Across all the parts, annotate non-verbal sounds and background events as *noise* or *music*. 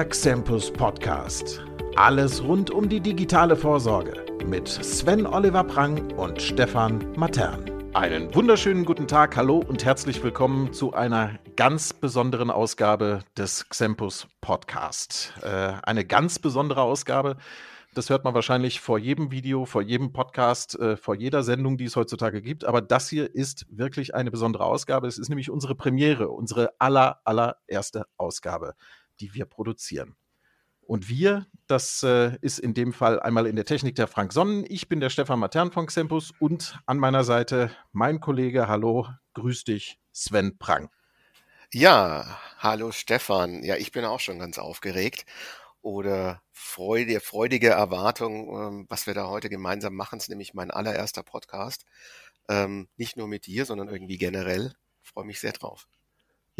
Der Xempus Podcast. Alles rund um die digitale Vorsorge mit Sven Oliver Prang und Stefan Matern. Einen wunderschönen guten Tag, hallo und herzlich willkommen zu einer ganz besonderen Ausgabe des Xempus Podcast. Äh, eine ganz besondere Ausgabe, das hört man wahrscheinlich vor jedem Video, vor jedem Podcast, äh, vor jeder Sendung, die es heutzutage gibt. Aber das hier ist wirklich eine besondere Ausgabe. Es ist nämlich unsere Premiere, unsere aller, allererste Ausgabe, die wir produzieren. Und wir, das äh, ist in dem Fall einmal in der Technik der Frank Sonnen. Ich bin der Stefan Matern von Xempus und an meiner Seite mein Kollege, hallo, grüß dich, Sven Prang. Ja, hallo Stefan. Ja, ich bin auch schon ganz aufgeregt oder Freude, freudige Erwartung, ähm, was wir da heute gemeinsam machen, ist nämlich mein allererster Podcast. Ähm, nicht nur mit dir, sondern irgendwie generell. Freue mich sehr drauf.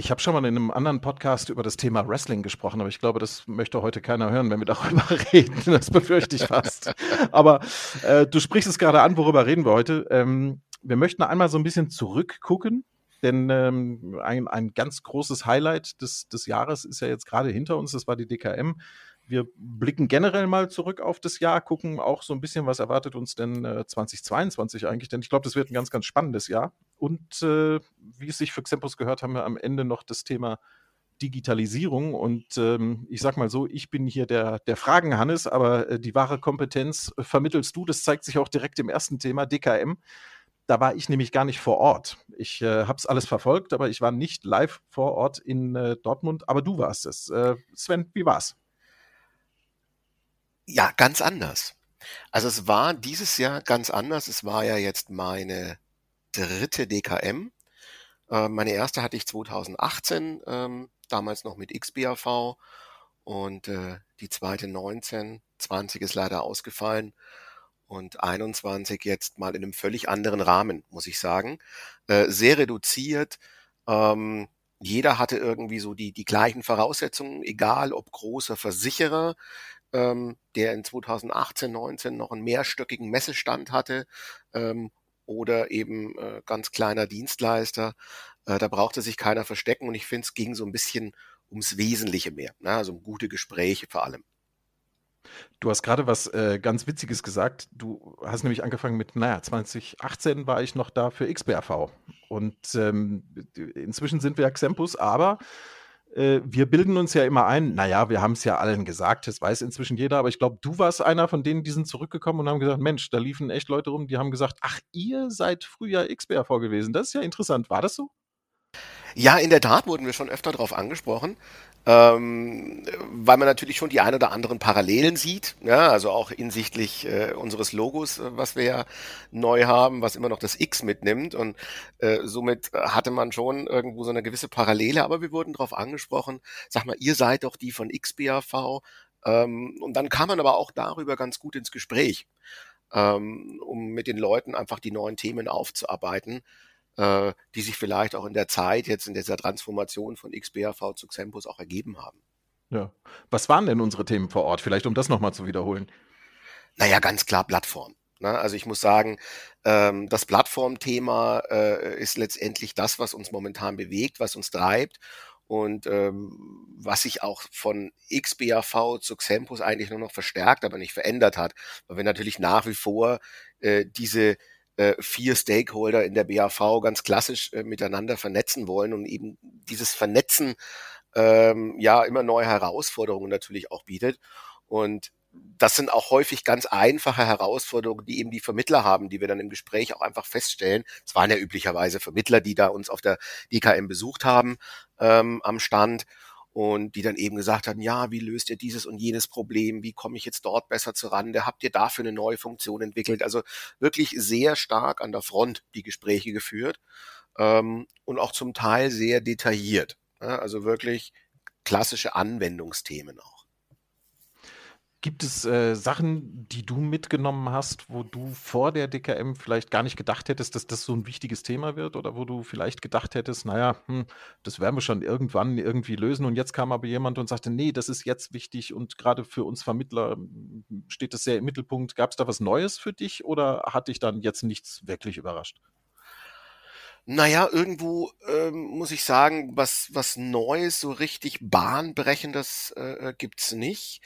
Ich habe schon mal in einem anderen Podcast über das Thema Wrestling gesprochen, aber ich glaube, das möchte heute keiner hören, wenn wir darüber *laughs* reden. Das befürchte ich fast. aber äh, du sprichst es gerade an, worüber reden wir heute. Ähm, wir möchten einmal so ein bisschen zurückgucken, denn ähm, ein, ein ganz großes Highlight des, des Jahres ist ja jetzt gerade hinter uns, das war die DKM wir blicken generell mal zurück auf das Jahr, gucken auch so ein bisschen, was erwartet uns denn äh, 2022 eigentlich, denn ich glaube, das wird ein ganz, ganz spannendes Jahr. Und äh, wie es sich für Xempus gehört, haben wir am Ende noch das Thema Digitalisierung. Und ähm, ich sag mal so, ich bin hier der, der Fragen, Hannes, aber äh, die wahre Kompetenz vermittelst du. Das zeigt sich auch direkt im ersten Thema, DKM. Da war ich nämlich gar nicht vor Ort. Ich äh, habe es alles verfolgt, aber ich war nicht live vor Ort in äh, Dortmund. Aber du warst es. Äh, Sven, wie war's? Ja, ganz anders. Also es war dieses Jahr ganz anders. Es war ja jetzt meine dritte DKM. Äh, meine erste hatte ich 2018, ähm, damals noch mit XBAV und äh, die zweite 19, 20 ist leider ausgefallen und 21 jetzt mal in einem völlig anderen Rahmen, muss ich sagen. Äh, sehr reduziert. Ähm, jeder hatte irgendwie so die, die gleichen Voraussetzungen, egal ob großer Versicherer, ähm, der in 2018, 19 noch einen mehrstöckigen Messestand hatte ähm, oder eben äh, ganz kleiner Dienstleister. Äh, da brauchte sich keiner verstecken und ich finde, es ging so ein bisschen ums Wesentliche mehr, ne? also um gute Gespräche vor allem. Du hast gerade was äh, ganz Witziges gesagt. Du hast nämlich angefangen mit, naja, 2018 war ich noch da für XBRV. Und ähm, inzwischen sind wir ja Xempus, aber äh, wir bilden uns ja immer ein, naja, wir haben es ja allen gesagt, das weiß inzwischen jeder, aber ich glaube, du warst einer von denen, die sind zurückgekommen und haben gesagt, Mensch, da liefen echt Leute rum, die haben gesagt, ach, ihr seid früher XBRV gewesen. Das ist ja interessant. War das so? Ja, in der Tat wurden wir schon öfter darauf angesprochen ähm, weil man natürlich schon die ein oder anderen Parallelen sieht, ja, also auch hinsichtlich äh, unseres Logos, äh, was wir ja neu haben, was immer noch das X mitnimmt. Und äh, somit hatte man schon irgendwo so eine gewisse Parallele, aber wir wurden darauf angesprochen, sag mal, ihr seid doch die von XBAV ähm, und dann kam man aber auch darüber ganz gut ins Gespräch, ähm, um mit den Leuten einfach die neuen Themen aufzuarbeiten äh, die sich vielleicht auch in der Zeit, jetzt in dieser Transformation von XBRV zu Xempus auch ergeben haben. Ja. Was waren denn unsere Themen vor Ort? Vielleicht, um das nochmal zu wiederholen. Naja, ganz klar Plattform. Ne? Also ich muss sagen, ähm, das Plattformthema äh, ist letztendlich das, was uns momentan bewegt, was uns treibt und ähm, was sich auch von XBAV zu Xempus eigentlich nur noch verstärkt, aber nicht verändert hat, weil wir natürlich nach wie vor äh, diese äh, vier Stakeholder in der BAV ganz klassisch äh, miteinander vernetzen wollen und eben dieses Vernetzen ähm, ja immer neue Herausforderungen natürlich auch bietet. Und das sind auch häufig ganz einfache Herausforderungen, die eben die Vermittler haben, die wir dann im Gespräch auch einfach feststellen. Es waren ja üblicherweise Vermittler, die da uns auf der DKM besucht haben ähm, am Stand und die dann eben gesagt haben, ja, wie löst ihr dieses und jenes Problem? Wie komme ich jetzt dort besser zur Rande? Habt ihr dafür eine neue Funktion entwickelt? Also wirklich sehr stark an der Front die Gespräche geführt ähm, und auch zum Teil sehr detailliert. Ja, also wirklich klassische Anwendungsthemen auch. Gibt es äh, Sachen, die du mitgenommen hast, wo du vor der DKM vielleicht gar nicht gedacht hättest, dass das so ein wichtiges Thema wird? Oder wo du vielleicht gedacht hättest, naja, hm, das werden wir schon irgendwann irgendwie lösen. Und jetzt kam aber jemand und sagte, nee, das ist jetzt wichtig und gerade für uns Vermittler hm, steht das sehr im Mittelpunkt. Gab es da was Neues für dich oder hat dich dann jetzt nichts wirklich überrascht? Naja, irgendwo ähm, muss ich sagen, was, was Neues, so richtig Bahnbrechendes äh, äh gibt's nicht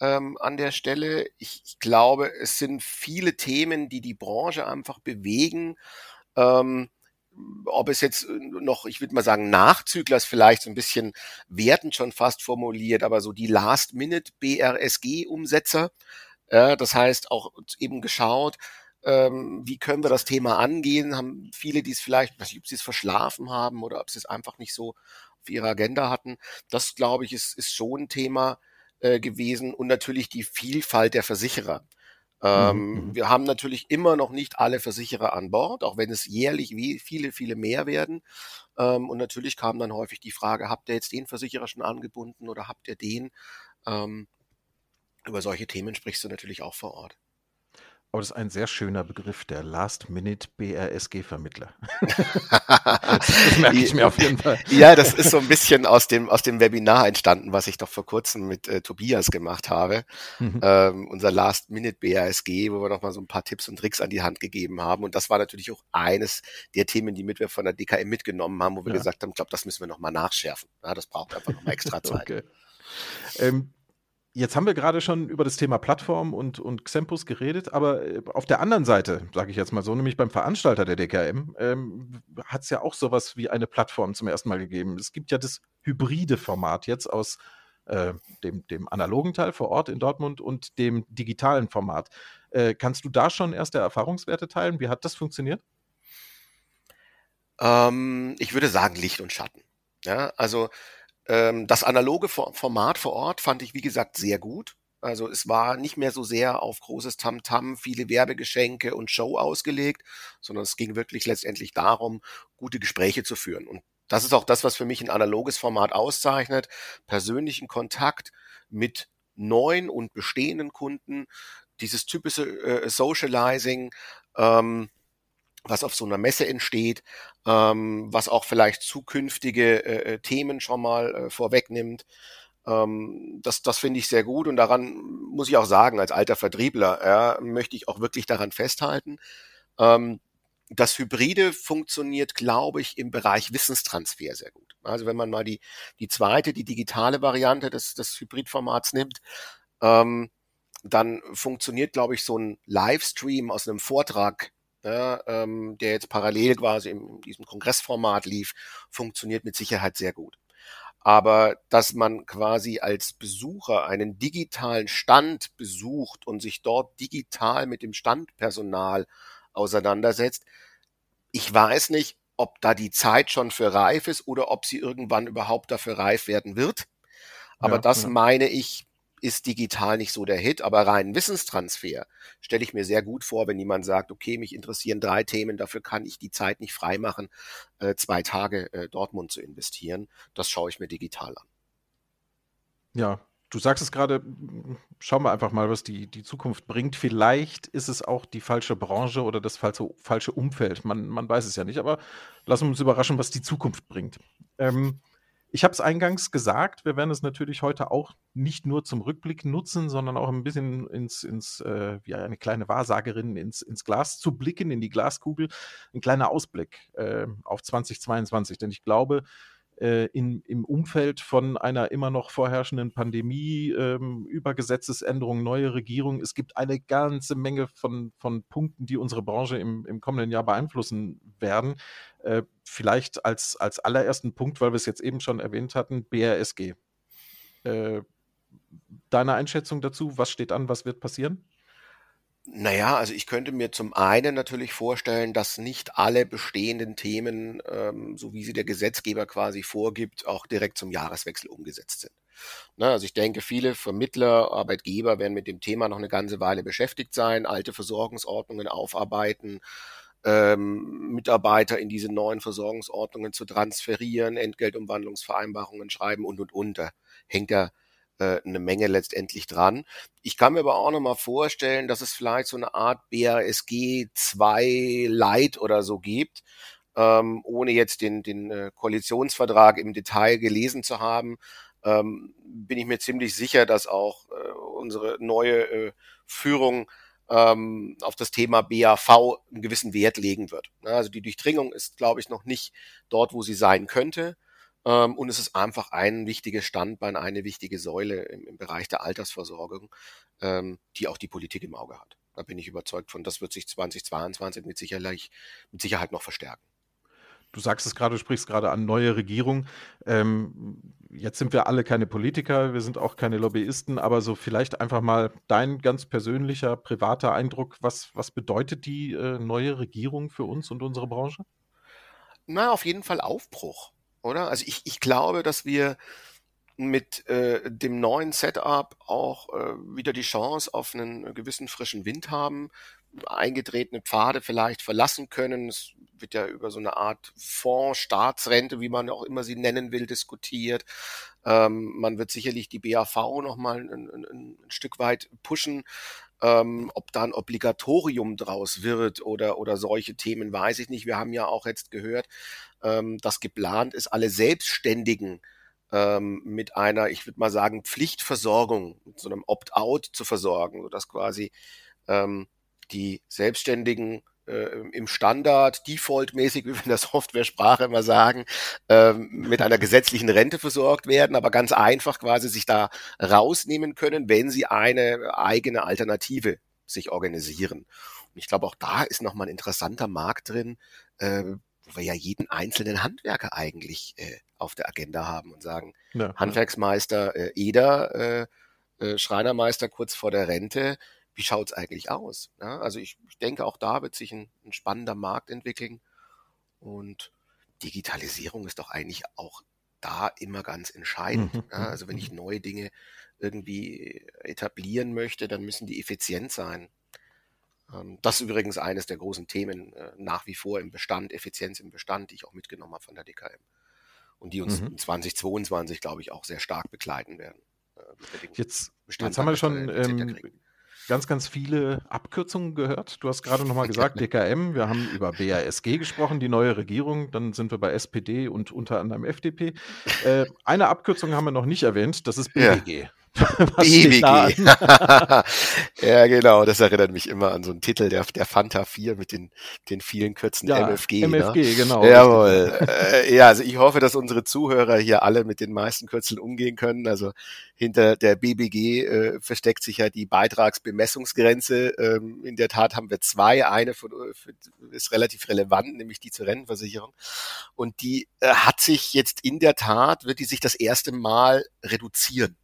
ähm, an der Stelle. Ich, ich glaube, es sind viele Themen, die die Branche einfach bewegen. Ähm, ob es jetzt noch, ich würde mal sagen, Nachzügler ist vielleicht so ein bisschen wertend schon fast formuliert, aber so die Last-Minute-BRSG-Umsetzer. Äh, das heißt auch eben geschaut, ähm, wie können wir das Thema angehen? Haben viele, die es vielleicht, weiß nicht, ob sie es verschlafen haben oder ob sie es einfach nicht so auf ihrer Agenda hatten. Das, glaube ich, ist, ist schon ein Thema äh, gewesen und natürlich die Vielfalt der Versicherer. Ähm, mhm. Wir haben natürlich immer noch nicht alle Versicherer an Bord, auch wenn es jährlich wie viele, viele mehr werden. Ähm, und natürlich kam dann häufig die Frage, habt ihr jetzt den Versicherer schon angebunden oder habt ihr den? Ähm, über solche Themen sprichst du natürlich auch vor Ort. Aber das ist ein sehr schöner Begriff, der Last-Minute-BRSG-Vermittler. *laughs* *laughs* das, merke ich mir auf jeden Fall. Ja, das ist so ein bisschen aus dem, aus dem Webinar entstanden, was ich doch vor kurzem mit äh, Tobias gemacht habe. Mhm. Ähm, unser Last-Minute-BRSG, wo wir noch mal so ein paar Tipps und Tricks an die Hand gegeben haben. Und das war natürlich auch eines der Themen, die mit wir von der DKM mitgenommen haben, wo wir ja. gesagt haben, ich glaube, das müssen wir noch mal nachschärfen. Ja, das braucht einfach noch mal extra *laughs* Zeit. okay. Ähm, Jetzt haben wir gerade schon über das Thema Plattform und, und Xempus geredet, aber äh, auf der anderen Seite, sage ich jetzt mal so, nämlich beim Veranstalter der DKM, ähm, hat es ja auch sowas wie eine Plattform zum ersten Mal gegeben. Es gibt ja das hybride Format jetzt aus äh, dem, dem analogen Teil vor Ort in Dortmund und dem digitalen Format. Äh, kannst du da schon erste Erfahrungswerte teilen? Wie hat das funktioniert? Ähm, ich würde sagen Licht und Schatten. Ja, also das analoge Format vor Ort fand ich, wie gesagt, sehr gut. Also es war nicht mehr so sehr auf großes Tamtam, -Tam, viele Werbegeschenke und Show ausgelegt, sondern es ging wirklich letztendlich darum, gute Gespräche zu führen. Und das ist auch das, was für mich ein analoges Format auszeichnet. Persönlichen Kontakt mit neuen und bestehenden Kunden, dieses typische äh, Socializing, ähm, was auf so einer Messe entsteht, ähm, was auch vielleicht zukünftige äh, äh, Themen schon mal äh, vorwegnimmt. Ähm, das das finde ich sehr gut und daran muss ich auch sagen, als alter Vertriebler ja, möchte ich auch wirklich daran festhalten. Ähm, das Hybride funktioniert, glaube ich, im Bereich Wissenstransfer sehr gut. Also wenn man mal die, die zweite, die digitale Variante des, des Hybridformats nimmt, ähm, dann funktioniert, glaube ich, so ein Livestream aus einem Vortrag ja, ähm, der jetzt parallel quasi in diesem Kongressformat lief, funktioniert mit Sicherheit sehr gut. Aber dass man quasi als Besucher einen digitalen Stand besucht und sich dort digital mit dem Standpersonal auseinandersetzt, ich weiß nicht, ob da die Zeit schon für reif ist oder ob sie irgendwann überhaupt dafür reif werden wird. Aber ja, das ja. meine ich, ist digital nicht so der Hit, aber rein Wissenstransfer stelle ich mir sehr gut vor, wenn jemand sagt, okay, mich interessieren drei Themen, dafür kann ich die Zeit nicht freimachen, äh, zwei Tage äh, Dortmund zu investieren. Das schaue ich mir digital an. Ja, du sagst es gerade, schauen wir einfach mal, was die, die Zukunft bringt. Vielleicht ist es auch die falsche Branche oder das falsche, falsche Umfeld. Man, man weiß es ja nicht, aber lassen wir uns überraschen, was die Zukunft bringt. Ähm, ich habe es eingangs gesagt, wir werden es natürlich heute auch nicht nur zum Rückblick nutzen, sondern auch ein bisschen ins, ins äh, wie eine kleine Wahrsagerin ins, ins Glas zu blicken, in die Glaskugel. Ein kleiner Ausblick äh, auf 2022. Denn ich glaube, äh, in, im Umfeld von einer immer noch vorherrschenden Pandemie, ähm, über Gesetzesänderungen, neue Regierung. Es gibt eine ganze Menge von, von Punkten, die unsere Branche im, im kommenden Jahr beeinflussen werden. Äh, vielleicht als, als allerersten Punkt, weil wir es jetzt eben schon erwähnt hatten, BRSG. Äh, deine Einschätzung dazu, was steht an, was wird passieren? Naja, also ich könnte mir zum einen natürlich vorstellen, dass nicht alle bestehenden Themen, ähm, so wie sie der Gesetzgeber quasi vorgibt, auch direkt zum Jahreswechsel umgesetzt sind. Ne, also ich denke, viele Vermittler, Arbeitgeber werden mit dem Thema noch eine ganze Weile beschäftigt sein, alte Versorgungsordnungen aufarbeiten, ähm, Mitarbeiter in diese neuen Versorgungsordnungen zu transferieren, Entgeltumwandlungsvereinbarungen schreiben und und und. Da hängt ja äh, eine Menge letztendlich dran. Ich kann mir aber auch noch mal vorstellen, dass es vielleicht so eine Art BRSG 2 Light oder so gibt, ähm, ohne jetzt den, den äh, Koalitionsvertrag im Detail gelesen zu haben. Ähm, bin ich mir ziemlich sicher, dass auch äh, unsere neue äh, Führung ähm, auf das Thema BAV einen gewissen Wert legen wird. Also die Durchdringung ist, glaube ich, noch nicht dort, wo sie sein könnte. Ähm, und es ist einfach ein wichtiges Standbein, eine wichtige Säule im, im Bereich der Altersversorgung, ähm, die auch die Politik im Auge hat. Da bin ich überzeugt von. Das wird sich 2022 mit, sicherlich, mit Sicherheit noch verstärken. Du sagst es gerade, du sprichst gerade an neue Regierung. Ähm, jetzt sind wir alle keine Politiker, wir sind auch keine Lobbyisten, aber so vielleicht einfach mal dein ganz persönlicher, privater Eindruck. Was, was bedeutet die äh, neue Regierung für uns und unsere Branche? Na, auf jeden Fall Aufbruch, oder? Also ich, ich glaube, dass wir mit äh, dem neuen Setup auch äh, wieder die Chance auf einen gewissen frischen Wind haben, eingetretene Pfade vielleicht verlassen können. Es wird ja über so eine Art Fonds, Staatsrente, wie man auch immer sie nennen will, diskutiert. Ähm, man wird sicherlich die BAV nochmal ein, ein, ein Stück weit pushen. Ähm, ob da ein Obligatorium draus wird oder, oder solche Themen, weiß ich nicht. Wir haben ja auch jetzt gehört, ähm, dass geplant ist, alle Selbstständigen ähm, mit einer, ich würde mal sagen, Pflichtversorgung, mit so einem Opt-out zu versorgen, sodass quasi ähm, die Selbstständigen im Standard, defaultmäßig, wie wir in der Software-Sprache immer sagen, äh, mit einer gesetzlichen Rente versorgt werden, aber ganz einfach quasi sich da rausnehmen können, wenn sie eine eigene Alternative sich organisieren. Und ich glaube, auch da ist nochmal ein interessanter Markt drin, äh, wo wir ja jeden einzelnen Handwerker eigentlich äh, auf der Agenda haben und sagen, ja, Handwerksmeister äh, Eder, äh, äh, Schreinermeister kurz vor der Rente, wie schaut's eigentlich aus? Ja, also ich, ich, denke, auch da wird sich ein, ein spannender Markt entwickeln. Und Digitalisierung ist doch eigentlich auch da immer ganz entscheidend. Mhm. Ja, also wenn ich mhm. neue Dinge irgendwie etablieren möchte, dann müssen die effizient sein. Ähm, das ist übrigens eines der großen Themen äh, nach wie vor im Bestand, Effizienz im Bestand, die ich auch mitgenommen habe von der DKM. Und die uns mhm. 2022, glaube ich, auch sehr stark begleiten werden. Äh, jetzt, jetzt haben wir schon ähm, ganz, ganz viele Abkürzungen gehört. Du hast gerade nochmal *laughs* gesagt, DKM, wir haben über BASG gesprochen, die neue Regierung, dann sind wir bei SPD und unter anderem FDP. Äh, eine Abkürzung haben wir noch nicht erwähnt, das ist BWG. Ja. *laughs* BWG. *laughs* ja, genau. Das erinnert mich immer an so einen Titel der, der Fanta 4 mit den, den vielen Kürzen ja, MFG. MFG, ne? genau. Jawohl. äh, ja, also ich hoffe, dass unsere Zuhörer hier alle mit den meisten Kürzeln umgehen können. Also hinter der BBG äh, versteckt sich ja die Beitragsbemessungsgrenze. Ähm, in der Tat haben wir zwei. Eine von, für, ist relativ relevant, nämlich die zur Rentenversicherung. Und die äh, hat sich jetzt in der Tat, wird die sich das erste Mal reduzieren.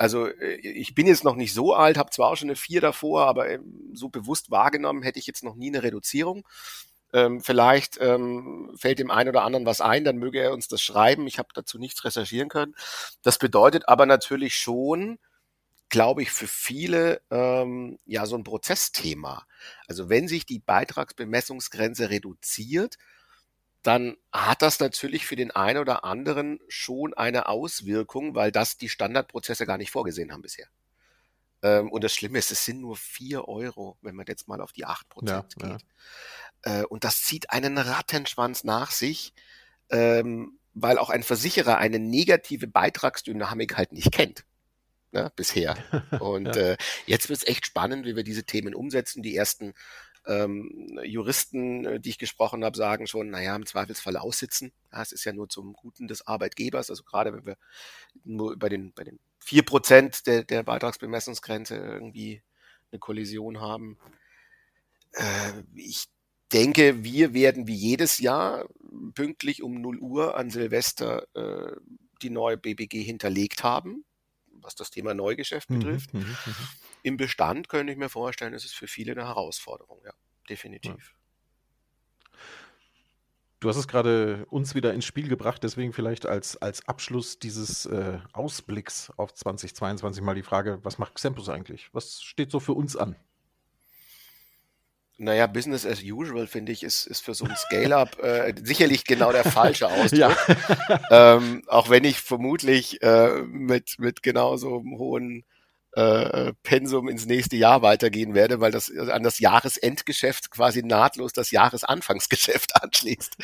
Also äh, ich bin jetzt noch nicht so alt, habe zwar auch schon eine vier davor, aber ähm, so bewusst wahrgenommen hätte ich jetzt noch nie eine Reduzierung. Ähm, vielleicht ähm, fällt dem einen oder anderen was ein, dann möge er uns das schreiben. Ich habe dazu nichts recherchieren können. Das bedeutet aber natürlich schon, glaube ich, für viele ähm, ja so ein Prozessthema. Also wenn sich die Beitragsbemessungsgrenze reduziert, dann hat das natürlich für den einen oder anderen schon eine Auswirkung, weil das die Standardprozesse gar nicht vorgesehen haben bisher. Ähm, und das Schlimme ist, es sind nur vier Euro, wenn man jetzt mal auf die acht Prozent ja, geht. Ja. Äh, und das zieht einen Rattenschwanz nach sich, ähm, weil auch ein Versicherer eine negative Beitragsdynamik halt nicht kennt. Ne, bisher. *laughs* Und ja. äh, jetzt wird es echt spannend, wie wir diese Themen umsetzen. Die ersten ähm, Juristen, äh, die ich gesprochen habe, sagen schon, naja, im Zweifelsfall aussitzen. Ja, es ist ja nur zum Guten des Arbeitgebers. Also gerade wenn wir nur bei den, bei den vier Prozent der, der Beitragsbemessungsgrenze irgendwie eine Kollision haben. Äh, ich denke, wir werden wie jedes Jahr pünktlich um 0 Uhr an Silvester äh, die neue BBG hinterlegt haben, was das Thema Neugeschäft mhm, betrifft. Mhm, mh, mh im Bestand könnte ich mir vorstellen, ist es für viele eine Herausforderung, ja, definitiv. Ja. Du hast es gerade uns wieder ins Spiel gebracht, deswegen vielleicht als, als Abschluss dieses äh, Ausblicks auf 2022 mal die Frage, was macht Xempus eigentlich? Was steht so für uns an? Naja, Business as usual, finde ich, ist, ist für so ein Scale-Up äh, sicherlich genau der falsche *laughs* Ausdruck. Ja. ähm, auch wenn ich vermutlich äh, mit, mit genauso einem hohen äh, Pensum ins nächste Jahr weitergehen werde, weil das an das Jahresendgeschäft quasi nahtlos das Jahresanfangsgeschäft *laughs* anschließt.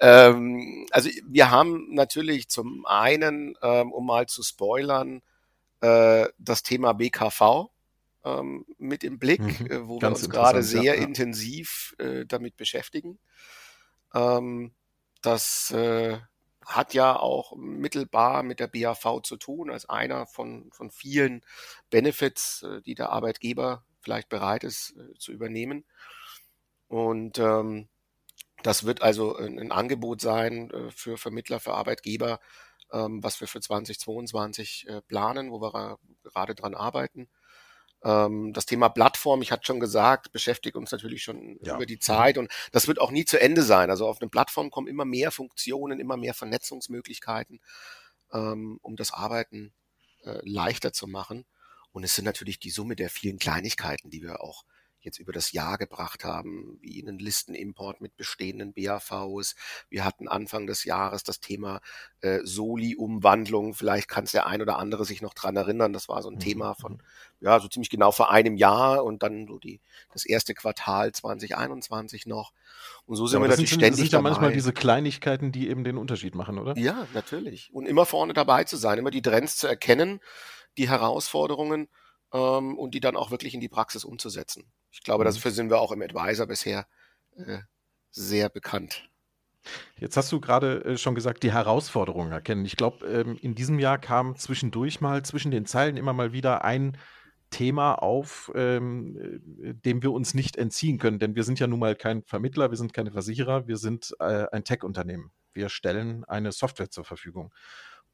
ähm, also wir haben natürlich zum einen, ähm, um mal zu spoilern, äh, das Thema BKV. Ähm, mit im Blick, mhm. äh, wo wir uns gerade sehr ja, intensiv äh, damit beschäftigen. Ähm, das äh, hat ja auch mittelbar mit der BAV zu tun, als einer von, von vielen Benefits, äh, die der Arbeitgeber vielleicht bereit ist äh, zu übernehmen. Und ähm, das wird also ein, ein Angebot sein äh, für Vermittler, für Arbeitgeber, ähm, was wir für 2022 äh, planen, wo wir gerade dran arbeiten. Ähm, das Thema Plattform, ich hatte schon gesagt, beschäftigt uns natürlich schon ja. über die Zeit und das wird auch nie zu Ende sein. Also auf eine Plattform kommen immer mehr Funktionen, immer mehr Vernetzungsmöglichkeiten, ähm, um das Arbeiten äh, leichter zu machen. Und es sind natürlich die Summe der vielen Kleinigkeiten, die wir auch jetzt über das Jahr gebracht haben, wie einen Listenimport mit bestehenden BAVs. Wir hatten Anfang des Jahres das Thema äh, Soli-Umwandlung. Vielleicht kann es der ein oder andere sich noch dran erinnern. Das war so ein mhm. Thema von, mhm. ja, so ziemlich genau vor einem Jahr und dann so die, das erste Quartal 2021 noch. Und so sind ja, wir natürlich sind, ständig. Das sind ja manchmal diese Kleinigkeiten, die eben den Unterschied machen, oder? Ja, natürlich. Und immer vorne dabei zu sein, immer die Trends zu erkennen, die Herausforderungen ähm, und die dann auch wirklich in die Praxis umzusetzen. Ich glaube, mhm. dafür sind wir auch im Advisor bisher äh, sehr bekannt. Jetzt hast du gerade äh, schon gesagt, die Herausforderungen erkennen. Ich glaube, ähm, in diesem Jahr kam zwischendurch mal zwischen den Zeilen immer mal wieder ein Thema auf, ähm, äh, dem wir uns nicht entziehen können, denn wir sind ja nun mal kein Vermittler, wir sind keine Versicherer, wir sind äh, ein Tech-Unternehmen. Wir stellen eine Software zur Verfügung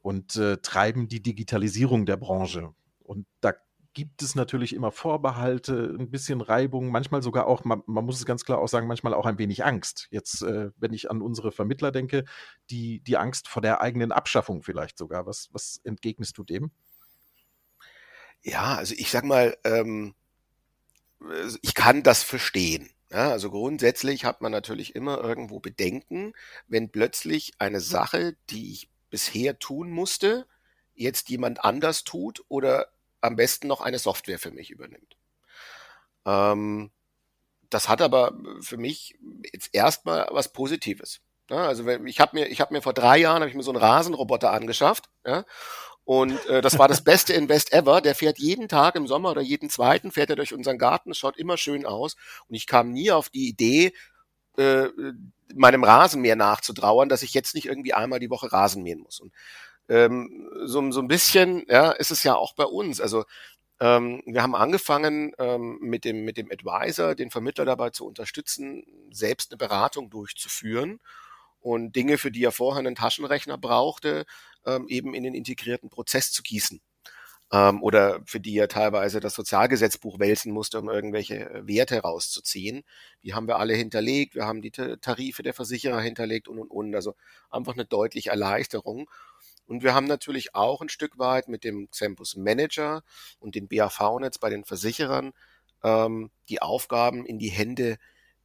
und treiben die Digitalisierung der Branche. Und da gibt es natürlich immer Vorbehalte, ein bisschen Reibung, manchmal sogar auch, man, man muss es ganz klar auch sagen, manchmal auch ein wenig Angst. Jetzt, äh, wenn ich an unsere Vermittler denke, die, die Angst vor der eigenen Abschaffung vielleicht sogar. Was, was entgegnest du dem? Ja, also ich sag mal, ähm, ich kann das verstehen. Ja, also grundsätzlich hat man natürlich immer irgendwo Bedenken, wenn plötzlich eine Sache, die ich bisher tun musste, jetzt jemand anders tut oder am besten noch eine Software für mich übernimmt. Ähm, das hat aber für mich jetzt erstmal was Positives. Ja, also ich habe mir, ich habe mir vor drei Jahren habe ich mir so einen Rasenroboter angeschafft. Ja, und äh, das war das *laughs* beste Invest ever. Der fährt jeden Tag im Sommer oder jeden zweiten fährt er durch unseren Garten. Es schaut immer schön aus. Und ich kam nie auf die Idee, äh, meinem Rasenmäher nachzutrauern, dass ich jetzt nicht irgendwie einmal die Woche Rasen mähen muss. Und ähm, so, so ein bisschen, ja, ist es ja auch bei uns. Also ähm, wir haben angefangen ähm, mit dem mit dem Advisor, den Vermittler dabei zu unterstützen, selbst eine Beratung durchzuführen und Dinge, für die er vorher einen Taschenrechner brauchte, ähm, eben in den integrierten Prozess zu gießen ähm, oder für die er teilweise das Sozialgesetzbuch wälzen musste, um irgendwelche äh, Werte rauszuziehen. Die haben wir alle hinterlegt, wir haben die Tarife der Versicherer hinterlegt und und und. Also einfach eine deutliche Erleichterung. Und wir haben natürlich auch ein Stück weit mit dem Xempus Manager und den BAV-Netz bei den Versicherern ähm, die Aufgaben in die Hände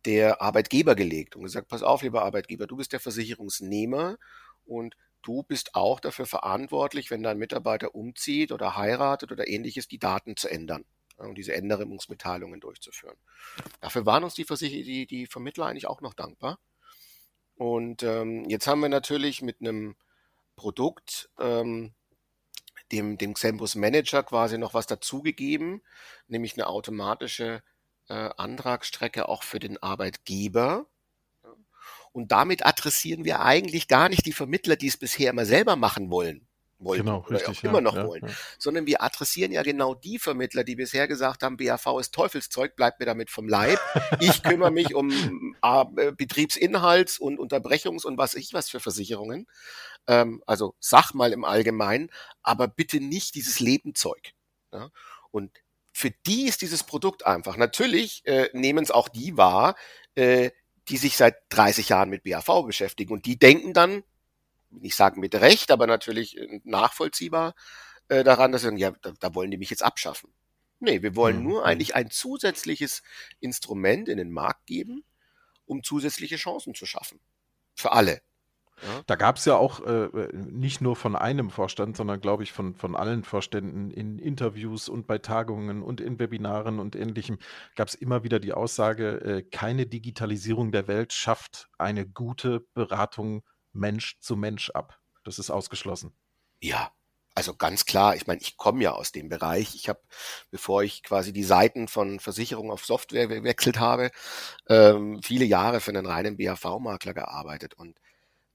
der Arbeitgeber gelegt und gesagt, pass auf, lieber Arbeitgeber, du bist der Versicherungsnehmer und du bist auch dafür verantwortlich, wenn dein Mitarbeiter umzieht oder heiratet oder ähnliches, die Daten zu ändern und diese Änderungsmitteilungen durchzuführen. Dafür waren uns die, Versicher die, die Vermittler eigentlich auch noch dankbar. Und ähm, jetzt haben wir natürlich mit einem Produkt, ähm, dem, dem Xembus Manager quasi noch was dazugegeben, nämlich eine automatische äh, Antragsstrecke auch für den Arbeitgeber. Und damit adressieren wir eigentlich gar nicht die Vermittler, die es bisher immer selber machen wollen wollten genau, oder richtig, auch immer noch ja, wollen, ja. sondern wir adressieren ja genau die Vermittler, die bisher gesagt haben, BAV ist Teufelszeug, bleibt mir damit vom Leib. Ich kümmere mich um Betriebsinhalts- und Unterbrechungs- und was ich was für Versicherungen. Ähm, also sag mal im Allgemeinen, aber bitte nicht dieses Lebenzeug. Ja? Und für die ist dieses Produkt einfach. Natürlich äh, nehmen es auch die wahr, äh, die sich seit 30 Jahren mit BAV beschäftigen und die denken dann, nicht sagen mit Recht, aber natürlich äh, nachvollziehbar äh, daran, dass sie sagen, ja, da, da wollen die mich jetzt abschaffen. Nee, wir wollen mhm. nur eigentlich ein zusätzliches Instrument in den Markt geben, um zusätzliche Chancen zu schaffen. Für alle. Ja. Da gab es ja auch äh, nicht nur von einem Vorstand, sondern glaube ich von, von allen Vorständen in Interviews und bei Tagungen und in Webinaren und ähnlichem gab es immer wieder die Aussage, äh, keine Digitalisierung der Welt schafft eine gute Beratung Mensch zu Mensch ab. Das ist ausgeschlossen. Ja, Also ganz klar, ich meine, ich komme ja aus dem Bereich. Ich habe, bevor ich quasi die Seiten von Versicherung auf Software gewechselt habe, ähm, viele Jahre für einen reinen BAV-Makler gearbeitet und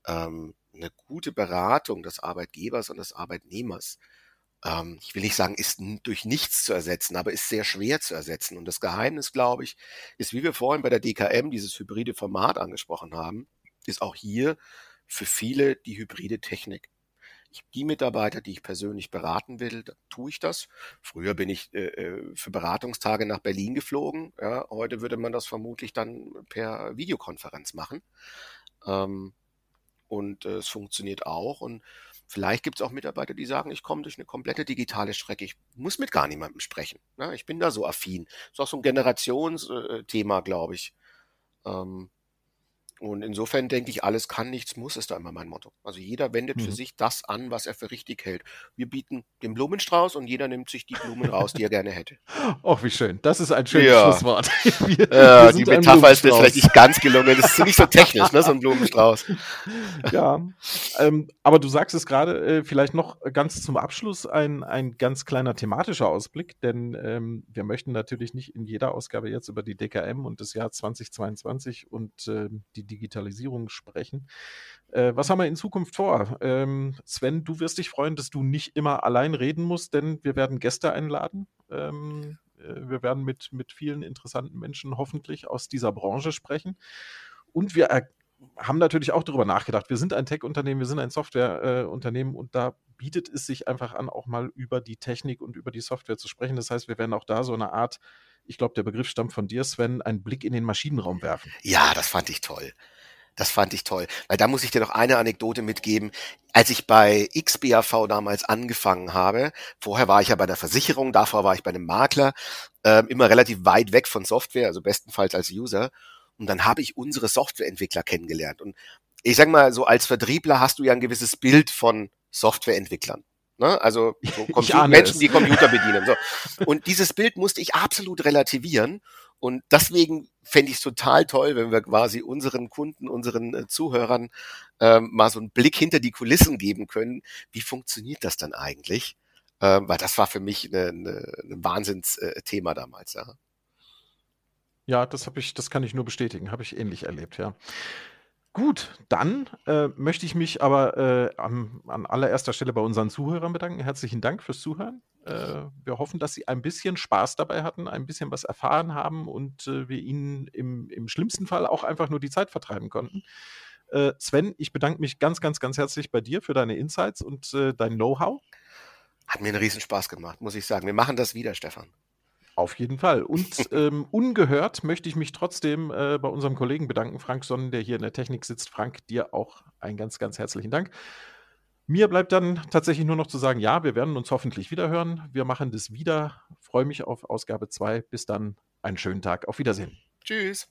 ähm, eine gute Beratung des Arbeitgebers und des Arbeitnehmers, ähm, ich will nicht sagen, ist durch nichts zu ersetzen, aber ist sehr schwer zu ersetzen. Und das Geheimnis, glaube ich, ist, wie wir vorhin bei der DKM dieses hybride Format angesprochen haben, ist auch hier für viele die hybride Technik. Ich, die Mitarbeiter, die ich persönlich beraten will, tue ich das. Früher bin ich äh, äh, für Beratungstage nach Berlin geflogen. Ja, heute würde man das vermutlich dann per Videokonferenz machen. Ähm, und äh, es funktioniert auch. Und vielleicht gibt es auch Mitarbeiter, die sagen, ich komme durch eine komplette digitale Strecke. Ich muss mit gar niemandem sprechen. Ne? Ich bin da so affin. Das ist auch so ein Generationsthema, äh, glaube ich. Ähm, und insofern denke ich, alles kann, nichts muss, ist da immer mein Motto. Also jeder wendet mhm. für sich das an, was er für richtig hält. Wir bieten den Blumenstrauß und jeder nimmt sich die Blumen raus, die er gerne hätte. Ach, wie schön. Das ist ein schönes ja. Schlusswort. *laughs* Wir, ja, wir die Metapher ist mir vielleicht nicht ganz gelungen. Das ist nicht so technisch, ne, so ein Blumenstrauß. *laughs* ja, ähm, aber du sagst es gerade, äh, vielleicht noch ganz zum Abschluss ein, ein ganz kleiner thematischer Ausblick, denn ähm, wir möchten natürlich nicht in jeder Ausgabe jetzt über die DKM und das Jahr 2022 und äh, die Digitalisierung sprechen. Äh, was haben wir in Zukunft vor? Ähm, Sven, du wirst dich freuen, dass du nicht immer allein reden musst, denn wir werden Gäste einladen. Ähm, äh, wir werden mit, mit vielen interessanten Menschen hoffentlich aus dieser Branche sprechen. Und wir haben natürlich auch darüber nachgedacht. Wir sind ein Tech-Unternehmen, wir sind ein Software-Unternehmen und da bietet es sich einfach an, auch mal über die Technik und über die Software zu sprechen. Das heißt, wir werden auch da so eine Art ich glaube, der Begriff stammt von dir, Sven, einen Blick in den Maschinenraum werfen. Ja, das fand ich toll. Das fand ich toll. Weil da muss ich dir noch eine Anekdote mitgeben. Als ich bei XBAV damals angefangen habe, vorher war ich ja bei der Versicherung, davor war ich bei einem Makler, äh, immer relativ weit weg von Software, also bestenfalls als User. Und dann habe ich unsere Softwareentwickler kennengelernt. Und ich sag mal, so als Vertriebler hast du ja ein gewisses Bild von Softwareentwicklern. Ne? Also so *laughs* Menschen, es. die Computer bedienen. So. Und dieses Bild musste ich absolut relativieren. Und deswegen fände ich es total toll, wenn wir quasi unseren Kunden, unseren äh, Zuhörern ähm, mal so einen Blick hinter die Kulissen geben können. Wie funktioniert das dann eigentlich? Ähm, weil das war für mich ein Wahnsinnsthema damals. Ja. Ja, das habe ich, das kann ich nur bestätigen, habe ich ähnlich erlebt, ja. Gut, dann äh, möchte ich mich aber äh, an, an, allererster Stelle bei unseren Zuhörern bedanken. Herzlichen Dank fürs Zuhören. Äh, wir hoffen, dass Sie ein bisschen Spaß dabei hatten, ein bisschen was erfahren haben und äh, wir Ihnen im, im, schlimmsten Fall auch einfach nur die Zeit vertreiben konnten. Äh, Sven, ich bedanke mich ganz, ganz, ganz herzlich bei dir für deine Insights und äh, dein Know-how. Hat mir einen Riesenspaß gemacht, muss ich sagen. Wir machen das wieder, Stefan. Auf jeden Fall. Und *laughs* ähm, ungehört möchte ich mich trotzdem äh, bei unserem Kollegen bedanken, Frank Sonnen, der hier in der Technik sitzt. Frank, dir auch einen ganz, ganz herzlichen Dank. Mir bleibt dann tatsächlich nur noch zu sagen, ja, wir werden uns hoffentlich wieder hören. Wir machen das wieder. Freue mich auf Ausgabe 2. Bis dann, einen schönen Tag. Auf Wiedersehen. Tschüss.